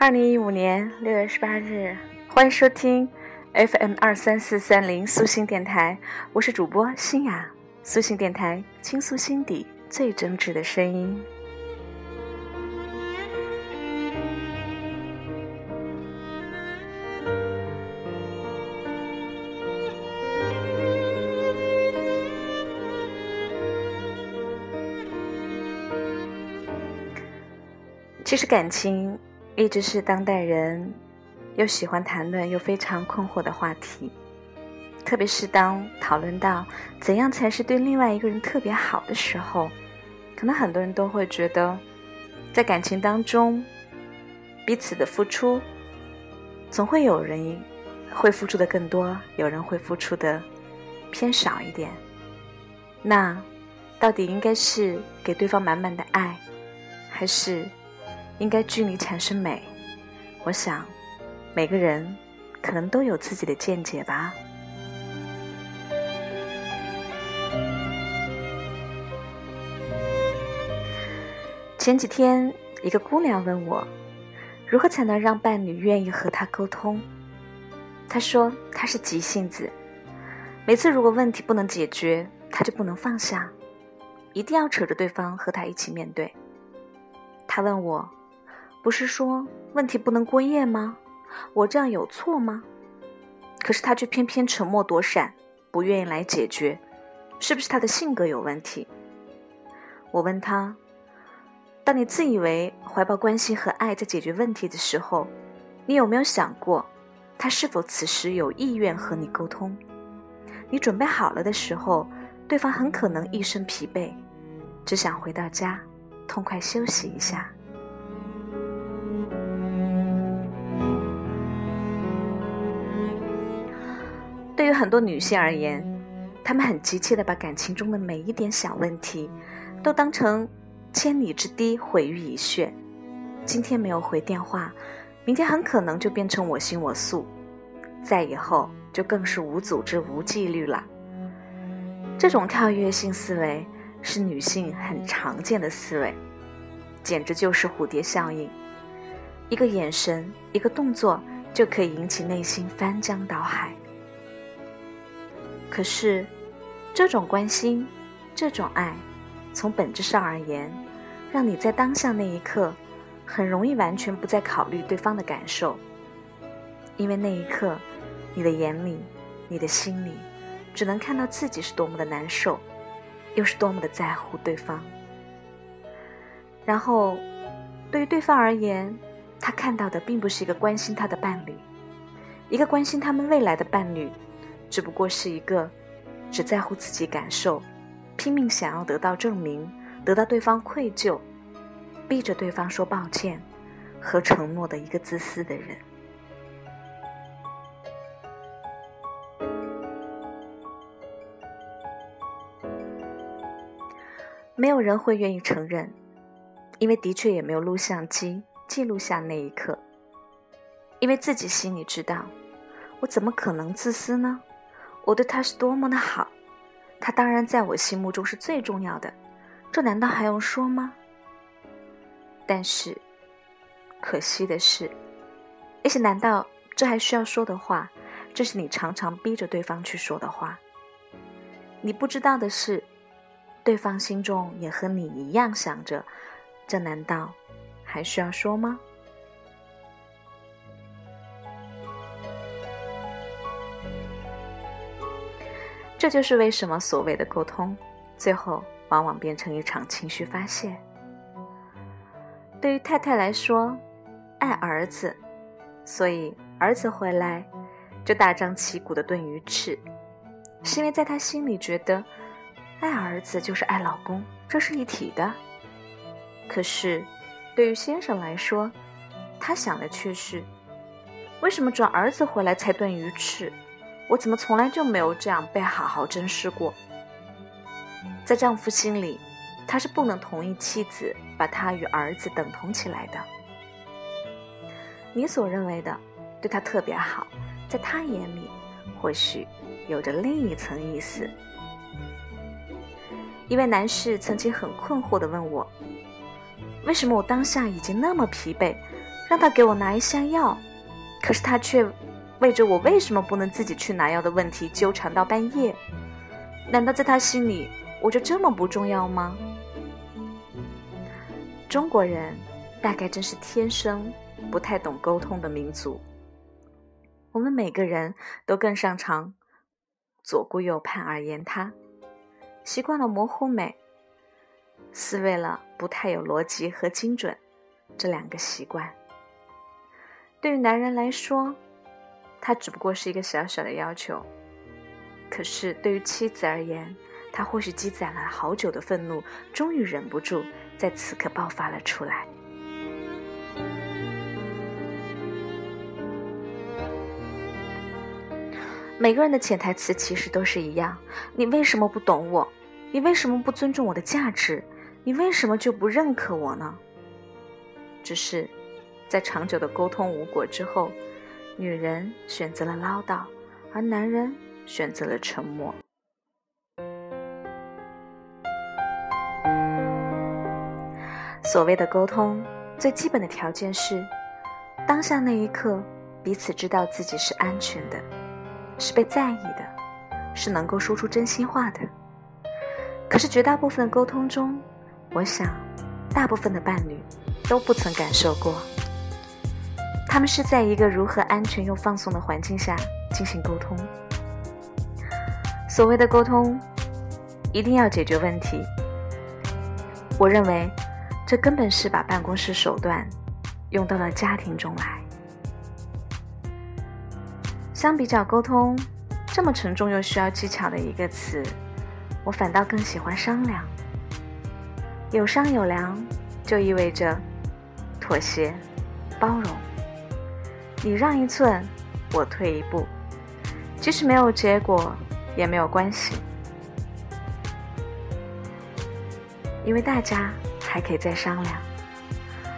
二零一五年六月十八日，欢迎收听 FM 二三四三零苏心电台，我是主播新雅。苏心电台倾诉心底最真挚的声音。其实感情。一直是当代人又喜欢谈论又非常困惑的话题，特别是当讨论到怎样才是对另外一个人特别好的时候，可能很多人都会觉得，在感情当中，彼此的付出，总会有人会付出的更多，有人会付出的偏少一点。那到底应该是给对方满满的爱，还是？应该距离产生美，我想，每个人可能都有自己的见解吧。前几天，一个姑娘问我，如何才能让伴侣愿意和她沟通？她说她是急性子，每次如果问题不能解决，她就不能放下，一定要扯着对方和她一起面对。她问我。不是说问题不能过夜吗？我这样有错吗？可是他却偏偏沉默躲闪，不愿意来解决，是不是他的性格有问题？我问他：当你自以为怀抱关心和爱在解决问题的时候，你有没有想过，他是否此时有意愿和你沟通？你准备好了的时候，对方很可能一身疲惫，只想回到家，痛快休息一下。于很多女性而言，她们很急切地把感情中的每一点小问题，都当成千里之堤，毁于蚁穴。今天没有回电话，明天很可能就变成我行我素，再以后就更是无组织、无纪律了。这种跳跃性思维是女性很常见的思维，简直就是蝴蝶效应。一个眼神，一个动作，就可以引起内心翻江倒海。可是，这种关心，这种爱，从本质上而言，让你在当下那一刻，很容易完全不再考虑对方的感受，因为那一刻，你的眼里，你的心里，只能看到自己是多么的难受，又是多么的在乎对方。然后，对于对方而言，他看到的并不是一个关心他的伴侣，一个关心他们未来的伴侣。只不过是一个只在乎自己感受、拼命想要得到证明、得到对方愧疚、逼着对方说抱歉和承诺的一个自私的人。没有人会愿意承认，因为的确也没有录像机记录下那一刻。因为自己心里知道，我怎么可能自私呢？我对他是多么的好，他当然在我心目中是最重要的，这难道还用说吗？但是，可惜的是，那些难道这还需要说的话，这是你常常逼着对方去说的话。你不知道的是，对方心中也和你一样想着，这难道还需要说吗？这就是为什么所谓的沟通，最后往往变成一场情绪发泄。对于太太来说，爱儿子，所以儿子回来就大张旗鼓的炖鱼翅，是因为在他心里觉得，爱儿子就是爱老公，这是一体的。可是，对于先生来说，他想的却是，为什么准儿子回来才炖鱼翅？我怎么从来就没有这样被好好珍视过？在丈夫心里，他是不能同意妻子把他与儿子等同起来的。你所认为的对他特别好，在他眼里或许有着另一层意思。一位男士曾经很困惑地问我：“为什么我当下已经那么疲惫，让他给我拿一箱药，可是他却为着我为什么不能自己去拿药的问题纠缠到半夜。难道在他心里我就这么不重要吗？中国人大概真是天生不太懂沟通的民族。我们每个人都更擅长左顾右盼而言他，习惯了模糊美，思维了不太有逻辑和精准这两个习惯。对于男人来说，他只不过是一个小小的要求；可是对于妻子而言，他或许积攒了好久的愤怒，终于忍不住在此刻爆发了出来。每个人的潜台词其实都是一样：你为什么不懂我？你为什么不尊重我的价值？你为什么就不认可我呢？只是，在长久的沟通无果之后，女人选择了唠叨，而男人选择了沉默。所谓的沟通，最基本的条件是，当下那一刻，彼此知道自己是安全的。是被在意的，是能够说出真心话的。可是绝大部分的沟通中，我想，大部分的伴侣都不曾感受过。他们是在一个如何安全又放松的环境下进行沟通。所谓的沟通，一定要解决问题。我认为，这根本是把办公室手段用到了家庭中来。相比较沟通这么沉重又需要技巧的一个词，我反倒更喜欢商量。有商有量，就意味着妥协、包容。你让一寸，我退一步，即使没有结果也没有关系，因为大家还可以再商量。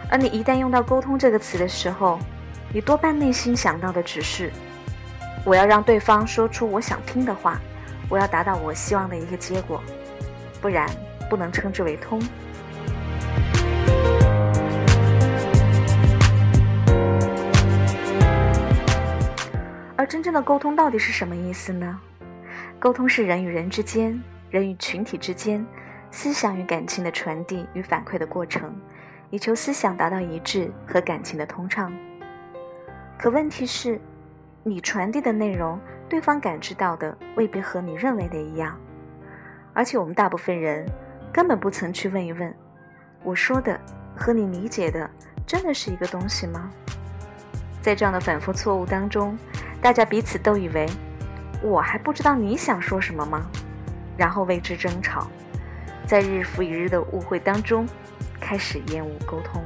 而你一旦用到“沟通”这个词的时候，你多半内心想到的只是。我要让对方说出我想听的话，我要达到我希望的一个结果，不然不能称之为通。真正的沟通到底是什么意思呢？沟通是人与人之间、人与群体之间思想与感情的传递与反馈的过程，以求思想达到一致和感情的通畅。可问题是。你传递的内容，对方感知到的未必和你认为的一样，而且我们大部分人根本不曾去问一问，我说的和你理解的真的是一个东西吗？在这样的反复错误当中，大家彼此都以为我还不知道你想说什么吗？然后为之争吵，在日复一日的误会当中，开始厌恶沟通。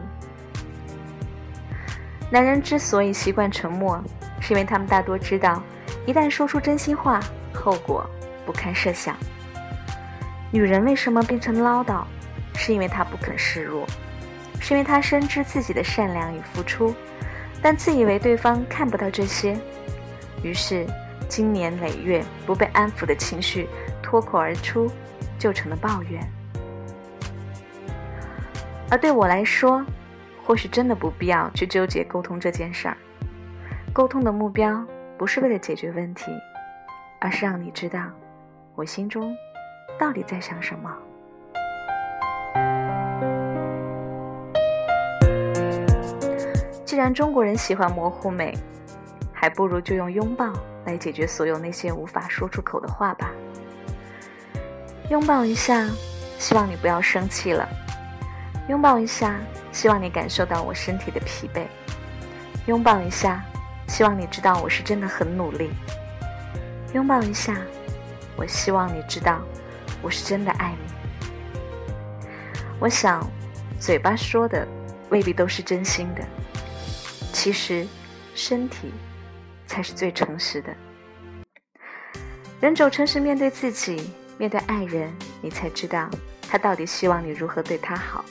男人之所以习惯沉默。是因为他们大多知道，一旦说出真心话，后果不堪设想。女人为什么变成唠叨？是因为她不肯示弱，是因为她深知自己的善良与付出，但自以为对方看不到这些，于是经年累月不被安抚的情绪脱口而出，就成了抱怨。而对我来说，或许真的不必要去纠结沟通这件事儿。沟通的目标不是为了解决问题，而是让你知道我心中到底在想什么。既然中国人喜欢模糊美，还不如就用拥抱来解决所有那些无法说出口的话吧。拥抱一下，希望你不要生气了；拥抱一下，希望你感受到我身体的疲惫；拥抱一下。希望你知道我是真的很努力。拥抱一下，我希望你知道我是真的爱你。我想，嘴巴说的未必都是真心的，其实身体才是最诚实的。人走诚实面对自己，面对爱人，你才知道他到底希望你如何对他好。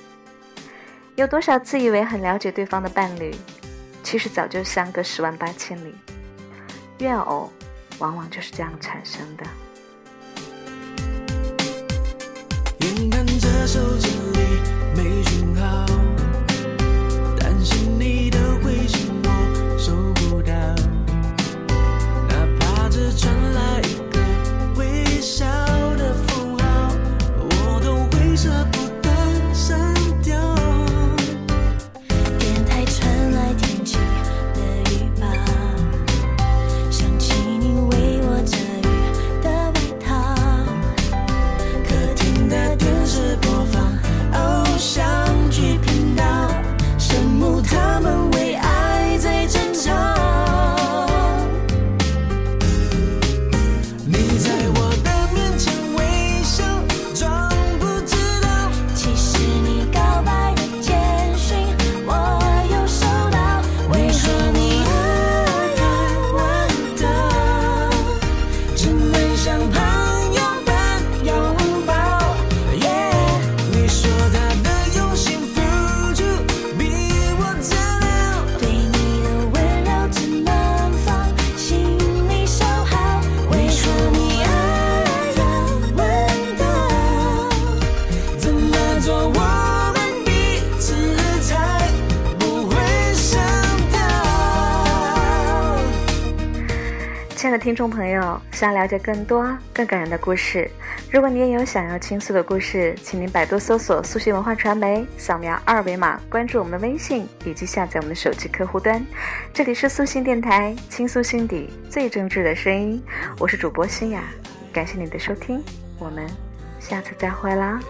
有多少自以为很了解对方的伴侣？其实早就相隔十万八千里，怨偶往往就是这样产生的。听众朋友想了解更多更感人的故事如果你也有想要倾诉的故事请您百度搜索苏西文化传媒扫描二维码关注我们的微信以及下载我们的手机客户端。这里是苏信电台倾诉心底最真挚的声音我是主播新雅感谢你的收听我们下次再会啦。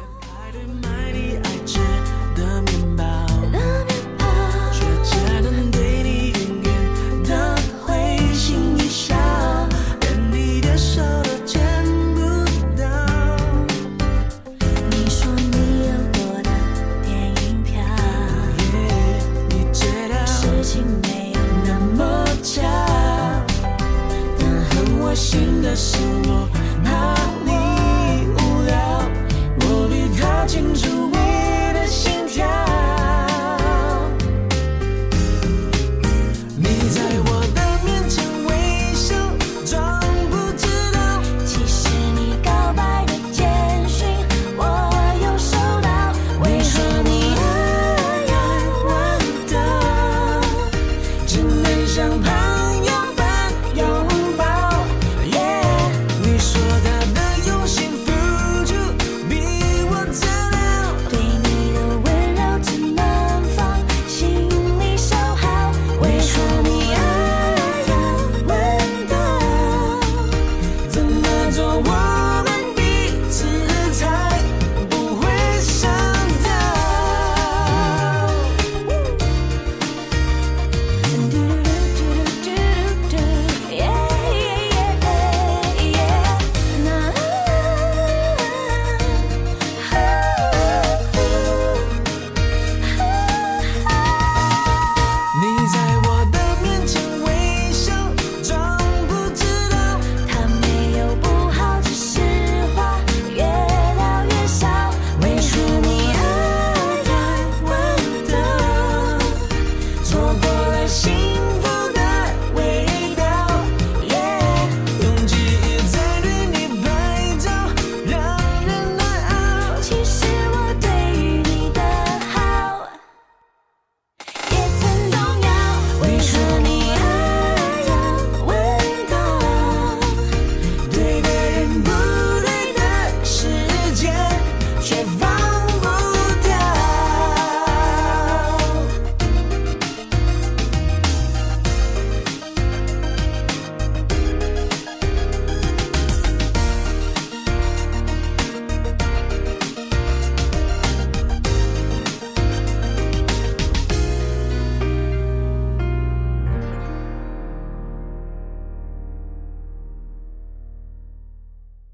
的是我。